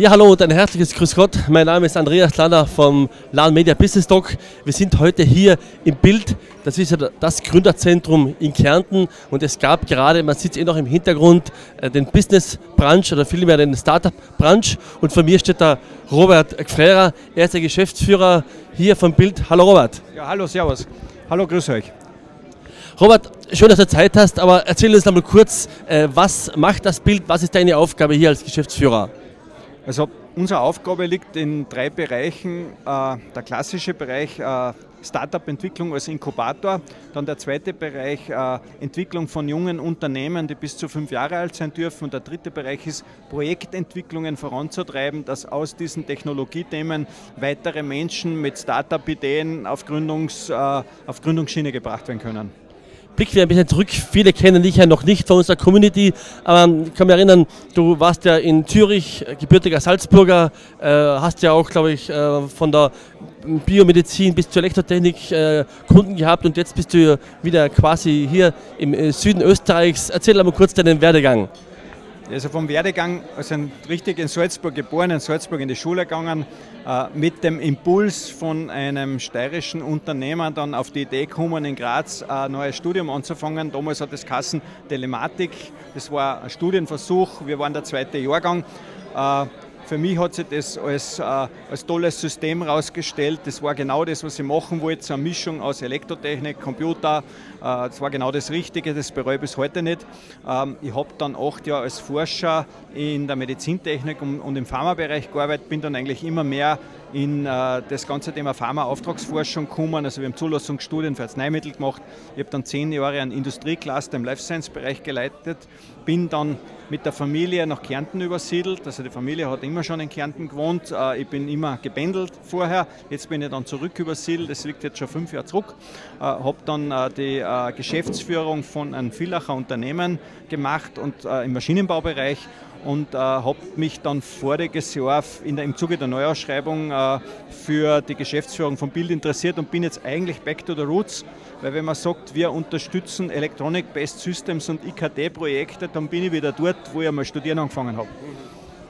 Ja, hallo und ein herzliches Grüß Gott. Mein Name ist Andreas Lanner vom LAN Media Business Talk. Wir sind heute hier im Bild. Das ist ja das Gründerzentrum in Kärnten und es gab gerade, man sieht es eh noch im Hintergrund, äh, den Business Branch oder vielmehr den Startup Branch und vor mir steht da Robert Gfrera. Er ist der Geschäftsführer hier vom Bild. Hallo Robert. Ja, hallo, servus. Hallo, grüß euch. Robert, schön, dass du Zeit hast, aber erzähl uns einmal kurz, äh, was macht das Bild, was ist deine Aufgabe hier als Geschäftsführer? Also unsere Aufgabe liegt in drei Bereichen. Äh, der klassische Bereich äh, Startup-Entwicklung als Inkubator, dann der zweite Bereich äh, Entwicklung von jungen Unternehmen, die bis zu fünf Jahre alt sein dürfen. Und der dritte Bereich ist Projektentwicklungen voranzutreiben, dass aus diesen Technologiethemen weitere Menschen mit Startup-Ideen auf, Gründungs, auf Gründungsschiene gebracht werden können blicken wir ein bisschen zurück. Viele kennen dich ja noch nicht von unserer Community, aber ich kann mich erinnern, du warst ja in Zürich, äh, gebürtiger Salzburger, äh, hast ja auch, glaube ich, äh, von der Biomedizin bis zur Elektrotechnik Kunden gehabt und jetzt bist du wieder quasi hier im Süden Österreichs. Erzähl mal kurz deinen Werdegang. Also vom Werdegang, also richtig in Salzburg geboren, in Salzburg in die Schule gegangen, äh, mit dem Impuls von einem steirischen Unternehmer dann auf die Idee gekommen, in Graz ein neues Studium anzufangen. Damals hat es Kassen Telematik, das war ein Studienversuch, wir waren der zweite Jahrgang. Für mich hat sich das als, äh, als tolles System herausgestellt. Das war genau das, was ich machen wollte, so eine Mischung aus Elektrotechnik, Computer. Äh, das war genau das Richtige, das bereue ich bis heute nicht. Ähm, ich habe dann acht Jahre als Forscher in der Medizintechnik und, und im Pharmabereich gearbeitet, bin dann eigentlich immer mehr in äh, das ganze Thema Pharma-Auftragsforschung gekommen. Also wir haben Zulassungsstudien für Arzneimittel gemacht. Ich habe dann zehn Jahre einen Industriecluster im Life Science-Bereich geleitet, bin dann mit der Familie nach Kärnten übersiedelt. Also die Familie hat immer schon in Kärnten gewohnt. Äh, ich bin immer gebändelt vorher. Jetzt bin ich dann zurück übersiedelt. Das liegt jetzt schon fünf Jahre zurück. Äh, habe dann äh, die Geschäftsführung von einem Villacher Unternehmen gemacht und im Maschinenbaubereich und äh, habe mich dann voriges Jahr in der, im Zuge der Neuausschreibung äh, für die Geschäftsführung von Bild interessiert und bin jetzt eigentlich back to the roots, weil wenn man sagt, wir unterstützen Electronic-Based Systems und IKT-Projekte, dann bin ich wieder dort, wo ich einmal studieren angefangen habe.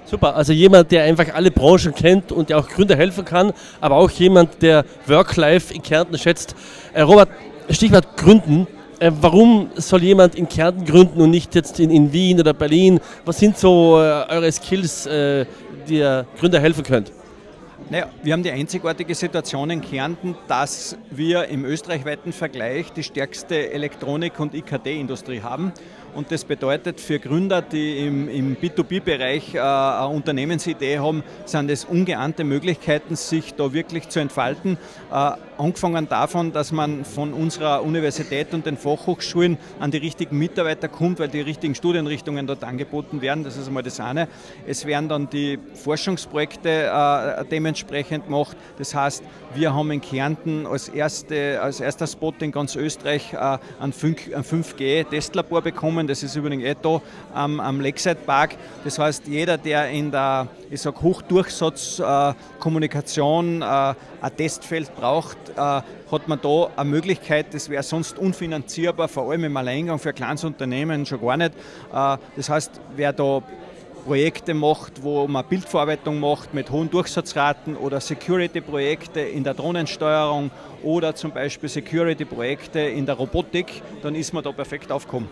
Super, also jemand, der einfach alle Branchen kennt und der auch Gründer helfen kann, aber auch jemand, der Work-Life in Kärnten schätzt. Äh, Robert, Stichwort Gründen. Äh, warum soll jemand in Kärnten gründen und nicht jetzt in, in Wien oder Berlin? Was sind so äh, eure Skills, äh, die ihr Gründer helfen könnt? Naja, wir haben die einzigartige Situation in Kärnten, dass wir im österreichweiten Vergleich die stärkste Elektronik- und IKT-Industrie haben. Und das bedeutet für Gründer, die im, im B2B-Bereich äh, eine Unternehmensidee haben, sind es ungeahnte Möglichkeiten, sich da wirklich zu entfalten. Äh, angefangen davon, dass man von unserer Universität und den Fachhochschulen an die richtigen Mitarbeiter kommt, weil die richtigen Studienrichtungen dort angeboten werden. Das ist einmal das eine. Es werden dann die Forschungsprojekte äh, dementsprechend gemacht. Das heißt, wir haben in Kärnten als, erste, als erster Spot in ganz Österreich äh, ein 5G-Testlabor bekommen kommen. Das ist übrigens eh da am, am Lakeside Park. Das heißt, jeder, der in der ich sag, Hochdurchsatzkommunikation äh, äh, ein Testfeld braucht, äh, hat man da eine Möglichkeit, das wäre sonst unfinanzierbar, vor allem im Alleingang für kleines Unternehmen schon gar nicht. Äh, das heißt, wer da Projekte macht, wo man Bildverarbeitung macht mit hohen Durchsatzraten oder Security-Projekte in der Drohnensteuerung oder zum Beispiel Security-Projekte in der Robotik, dann ist man da perfekt aufgekommen.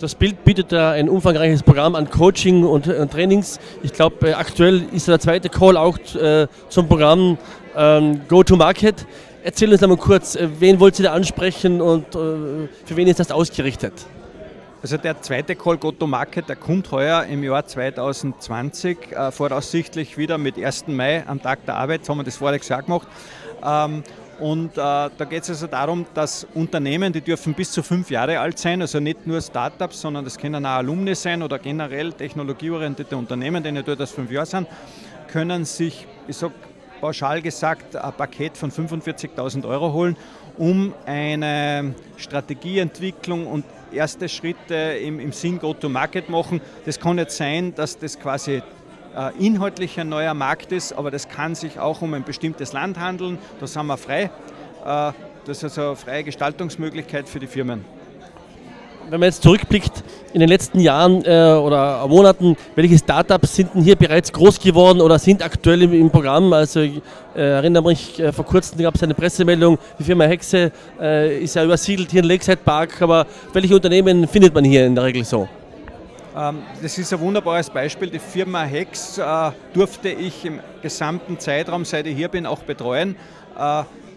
Das Bild bietet ein umfangreiches Programm an Coaching und, äh, Trainings. Ich glaube, äh, aktuell ist der zweite Call auch äh, zum Programm ähm, Go-to-Market. Erzähl uns einmal kurz, wen wollt ihr da ansprechen und für wen ist das ausgerichtet? Also der zweite Call Go-to-Market, der kommt heuer im Jahr 2020, äh, voraussichtlich wieder mit 1. Mai am Tag der Arbeit, haben wir das voriges Jahr gemacht. Ähm, und äh, da geht es also darum, dass Unternehmen, die dürfen bis zu fünf Jahre alt sein, also nicht nur Startups, sondern das können auch Alumni sein oder generell technologieorientierte Unternehmen, die nicht als fünf Jahre sind, können sich, ich sage pauschal gesagt, ein Paket von 45.000 Euro holen, um eine Strategieentwicklung und erste Schritte im, im Sinn Go-to-Market machen. Das kann nicht sein, dass das quasi inhaltlich ein neuer Markt ist, aber das kann sich auch um ein bestimmtes Land handeln. Da sind wir frei. Äh, das ist also eine freie Gestaltungsmöglichkeit für die Firmen. wenn man jetzt zurückblickt in den letzten Jahren äh, oder Monaten, welche Startups sind denn hier bereits groß geworden oder sind aktuell im, Programm? Also ich äh, erinnere mich, äh, vor kurzem gab es eine Pressemeldung, die Firma Hexe äh, ist ja übersiedelt hier in Lakeside Park, aber welche Unternehmen findet man hier in der Regel so? Ähm, das ist ein wunderbares Beispiel. Die Firma Hex äh, durfte ich im gesamten Zeitraum, seit ich hier bin, auch betreuen.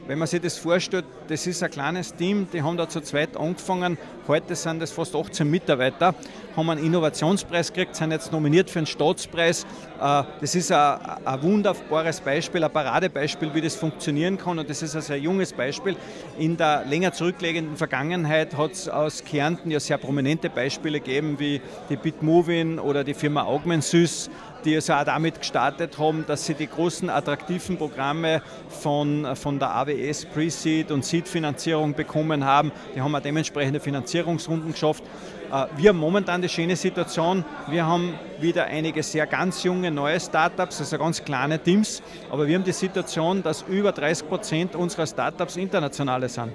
Wenn man sich das vorstellt, das ist ein kleines Team, die haben da zu zweit angefangen. Heute sind es fast 18 Mitarbeiter, haben einen Innovationspreis gekriegt, sind jetzt nominiert für einen Staatspreis. Äh, das ist ein, ein wunderbares Beispiel, ein Paradebeispiel, wie das funktionieren kann. Und das ist ein sehr junges Beispiel. In der länger zurückliegenden Vergangenheit hat es aus Kärnten ja sehr prominente Beispiele gegeben, wie die Bitmovin oder die Firma Augment Süß die also auch damit gestartet haben, dass sie die großen attraktiven Programme von, von der AWS Pre-Seed und Seed-Finanzierung bekommen haben. Die haben auch dementsprechende Finanzierungsrunden geschafft. Äh, wir haben momentan die schöne Situation, wir haben wieder einige sehr ganz junge neue Startups, also ganz kleine Teams, aber wir haben die Situation, dass über 30 Prozent unserer Startups internationale sind.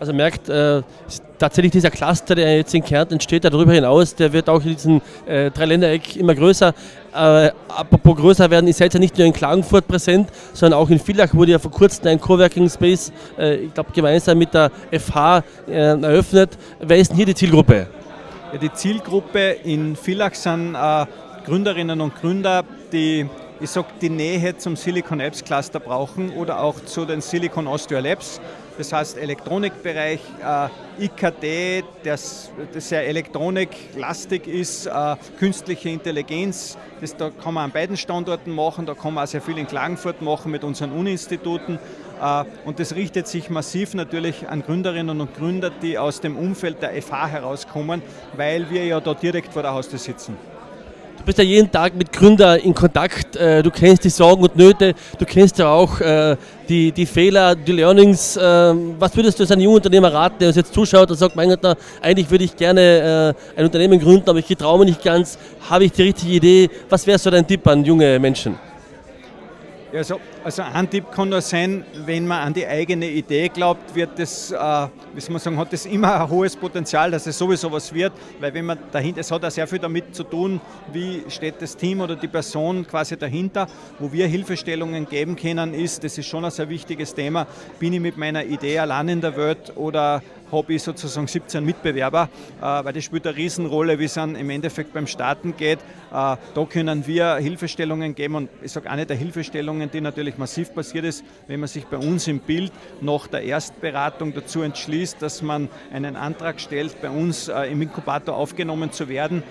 Also merkt, äh, tatsächlich dieser Cluster, der jetzt in Kärnten entsteht, darüber hinaus, der wird auch in diesem äh, Dreiländereck immer größer. Äh, apropos größer werden, ihr seid ja nicht nur in Klagenfurt präsent, sondern auch in Villach wurde ja vor kurzem ein Coworking Space, äh, ich glaube gemeinsam mit der FH äh, eröffnet. Wer ist denn hier die Zielgruppe? Ja, die Zielgruppe in Villach sind äh, Gründerinnen und Gründer, die ich sage, die Nähe zum Silicon Apps Cluster brauchen oder auch zu den Silicon Austria Labs das heißt Elektronikbereich, äh, IKT, das, das sehr elektroniklastig ist, äh, künstliche Intelligenz, das da kann man an beiden Standorten machen, da kann man auch sehr viel in Klagenfurt machen mit unseren Uninstituten. Äh, und das richtet sich massiv natürlich an Gründerinnen und Gründer, die aus dem Umfeld der FH herauskommen, weil wir ja da direkt vor der Haustür sitzen. Du bist ja jeden Tag mit Gründern in Kontakt, äh, du kennst die Sorgen und Nöte, du kennst ja auch äh, die, die Fehler, die Learnings. Äh, was würdest du als ein junger Unternehmer raten, der uns jetzt zuschaut und sagt, mein Gott, eigentlich würde ich gerne ein Unternehmen gründen, aber ich traue mich nicht ganz, habe ich die richtige Idee? Was wäre so dein Tipp an junge Menschen? Also, also ein Tipp kann nur sein, wenn man an die eigene Idee glaubt, wird das, äh, wie soll man sagen, hat das immer ein hohes Potenzial, dass es sowieso was wird, weil wenn man dahinter, es hat auch sehr viel damit zu tun, wie steht das Team oder die Person quasi dahinter, wo wir Hilfestellungen geben können, ist, das ist schon ein sehr wichtiges Thema, bin ich mit meiner Idee allein in der Welt oder habe ich sozusagen 17 Mitbewerber, äh, weil das spielt eine Riesenrolle, wie es dann im Endeffekt beim Starten geht. Äh, da können wir Hilfestellungen geben und ich sage eine der Hilfestellungen, die natürlich massiv passiert ist, wenn man sich bei uns im Bild nach der Erstberatung dazu entschließt, dass man einen Antrag stellt, bei uns äh, im Inkubator aufgenommen zu werden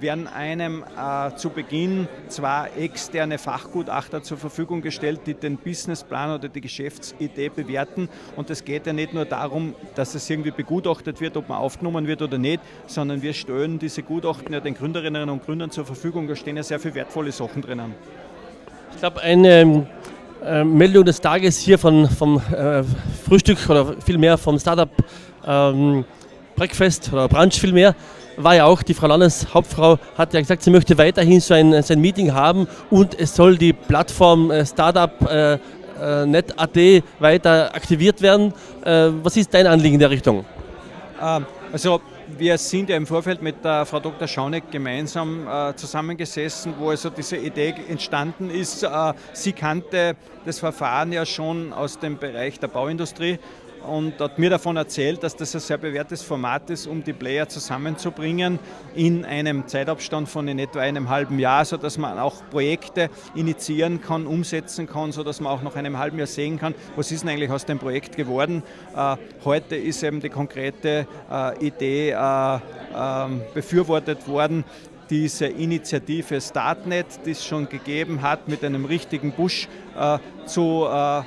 werden einem äh, zu Beginn zwei externe Fachgutachter zur Verfügung gestellt, die den Businessplan oder die Geschäftsidee bewerten. Und es geht ja nicht nur darum, dass es irgendwie begutachtet wird, ob man aufgenommen wird oder nicht, sondern wir stellen diese Gutachten ja den Gründerinnen und Gründern zur Verfügung. Da stehen ja sehr viele wertvolle Sachen drinnen. Ich glaube, eine äh, Meldung des Tages hier von, vom äh, Frühstück oder vielmehr vom Startup ähm, Breakfast oder Brunch vielmehr war ja auch, die Frau Landeshauptfrau hat ja gesagt, sie möchte weiterhin so ein, so ein Meeting haben und es soll die Plattform äh, Startup äh, äh, Net.at weiter aktiviert werden. Äh, was ist dein Anliegen in der Richtung? Ähm, also wir sind ja im Vorfeld mit der Frau Dr. Schauneck gemeinsam äh, zusammengesessen, wo also diese Idee entstanden ist. Äh, sie kannte das Verfahren ja schon aus dem Bereich der Bauindustrie und hat mir davon erzählt, dass das ein sehr bewährtes Format ist, um die Player zusammenzubringen in einem Zeitabstand von in etwa einem halben Jahr, sodass man auch Projekte initiieren kann, umsetzen kann, sodass man auch nach einem halben Jahr sehen kann, was ist denn eigentlich aus dem Projekt geworden. Äh, heute ist eben die konkrete äh, Idee äh, ähm, befürwortet worden, diese Initiative Startnet, die es schon gegeben hat, mit einem richtigen Push äh, zu äh,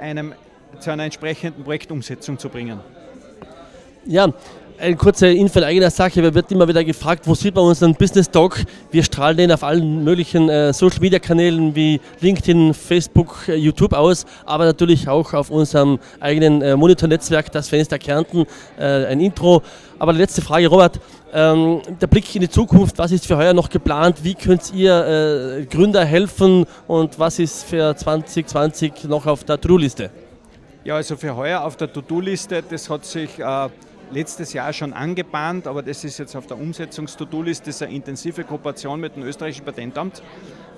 einem zu einer entsprechenden Projektumsetzung zu bringen. Ja, eine kurze Info in eigener Sache. Wir wird immer wieder gefragt, wo sieht man unseren Business Talk? Wir strahlen den auf allen möglichen äh, Social Media Kanälen wie LinkedIn, Facebook, äh, YouTube aus, aber natürlich auch auf unserem eigenen äh, Monitornetzwerk, das Fenster Kärnten, ein Intro. Aber die letzte Frage, Robert, ähm, der Blick in die Zukunft, was ist für heuer noch geplant? Wie könnt ihr Gründer helfen und was ist für 2020 noch auf der To-Do-Liste? Ja, also für heuer auf der To-Do-Liste, das hat sich äh, letztes Jahr schon angebahnt, aber das ist jetzt auf der Umsetzungs-To-Do-Liste, eine intensive Kooperation mit dem österreichischen Patentamt,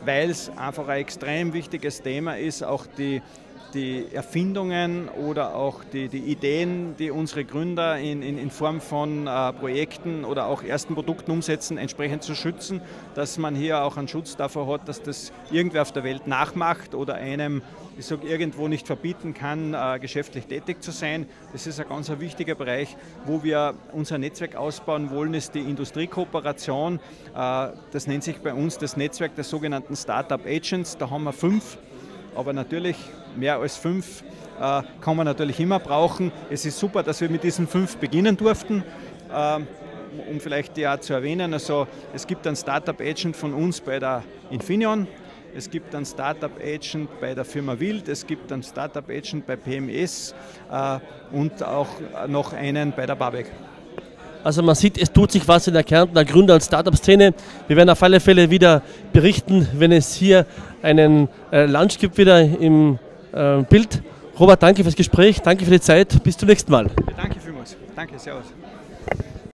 weil es einfach ein extrem wichtiges Thema ist, auch die die Erfindungen oder auch die, die Ideen, die unsere Gründer in, in, in Form von äh, Projekten oder auch ersten Produkten umsetzen, entsprechend zu schützen, dass man hier auch einen Schutz davor hat, dass das irgendwer auf der Welt nachmacht oder einem, ich sage, irgendwo nicht verbieten kann, äh, geschäftlich tätig zu sein. Das ist ein ganz wichtiger Bereich, wo wir unser Netzwerk ausbauen wollen, ist die Industriekooperation. Äh, das nennt sich bei uns das Netzwerk der sogenannten Startup Agents. Da haben wir fünf aber natürlich mehr als fünf äh, kann man natürlich immer brauchen. Es ist super, dass wir mit diesen fünf beginnen durften. Ähm, um vielleicht die auch zu erwähnen, also es gibt einen Startup Agent von uns bei der Infineon, es gibt einen Startup Agent bei der Firma Wild, es gibt einen Startup Agent bei PMS äh, und auch noch einen bei der Babek. Also man sieht, es tut sich was in der Kärntner Gründer- und Startup-Szene. Wir werden auf alle Fälle wieder berichten, wenn es hier einen äh, Lunch gibt wieder im äh, Bild. Robert, danke fürs Gespräch, danke für die Zeit. Bis zum nächsten Mal. Danke vielmals. Danke, Servus.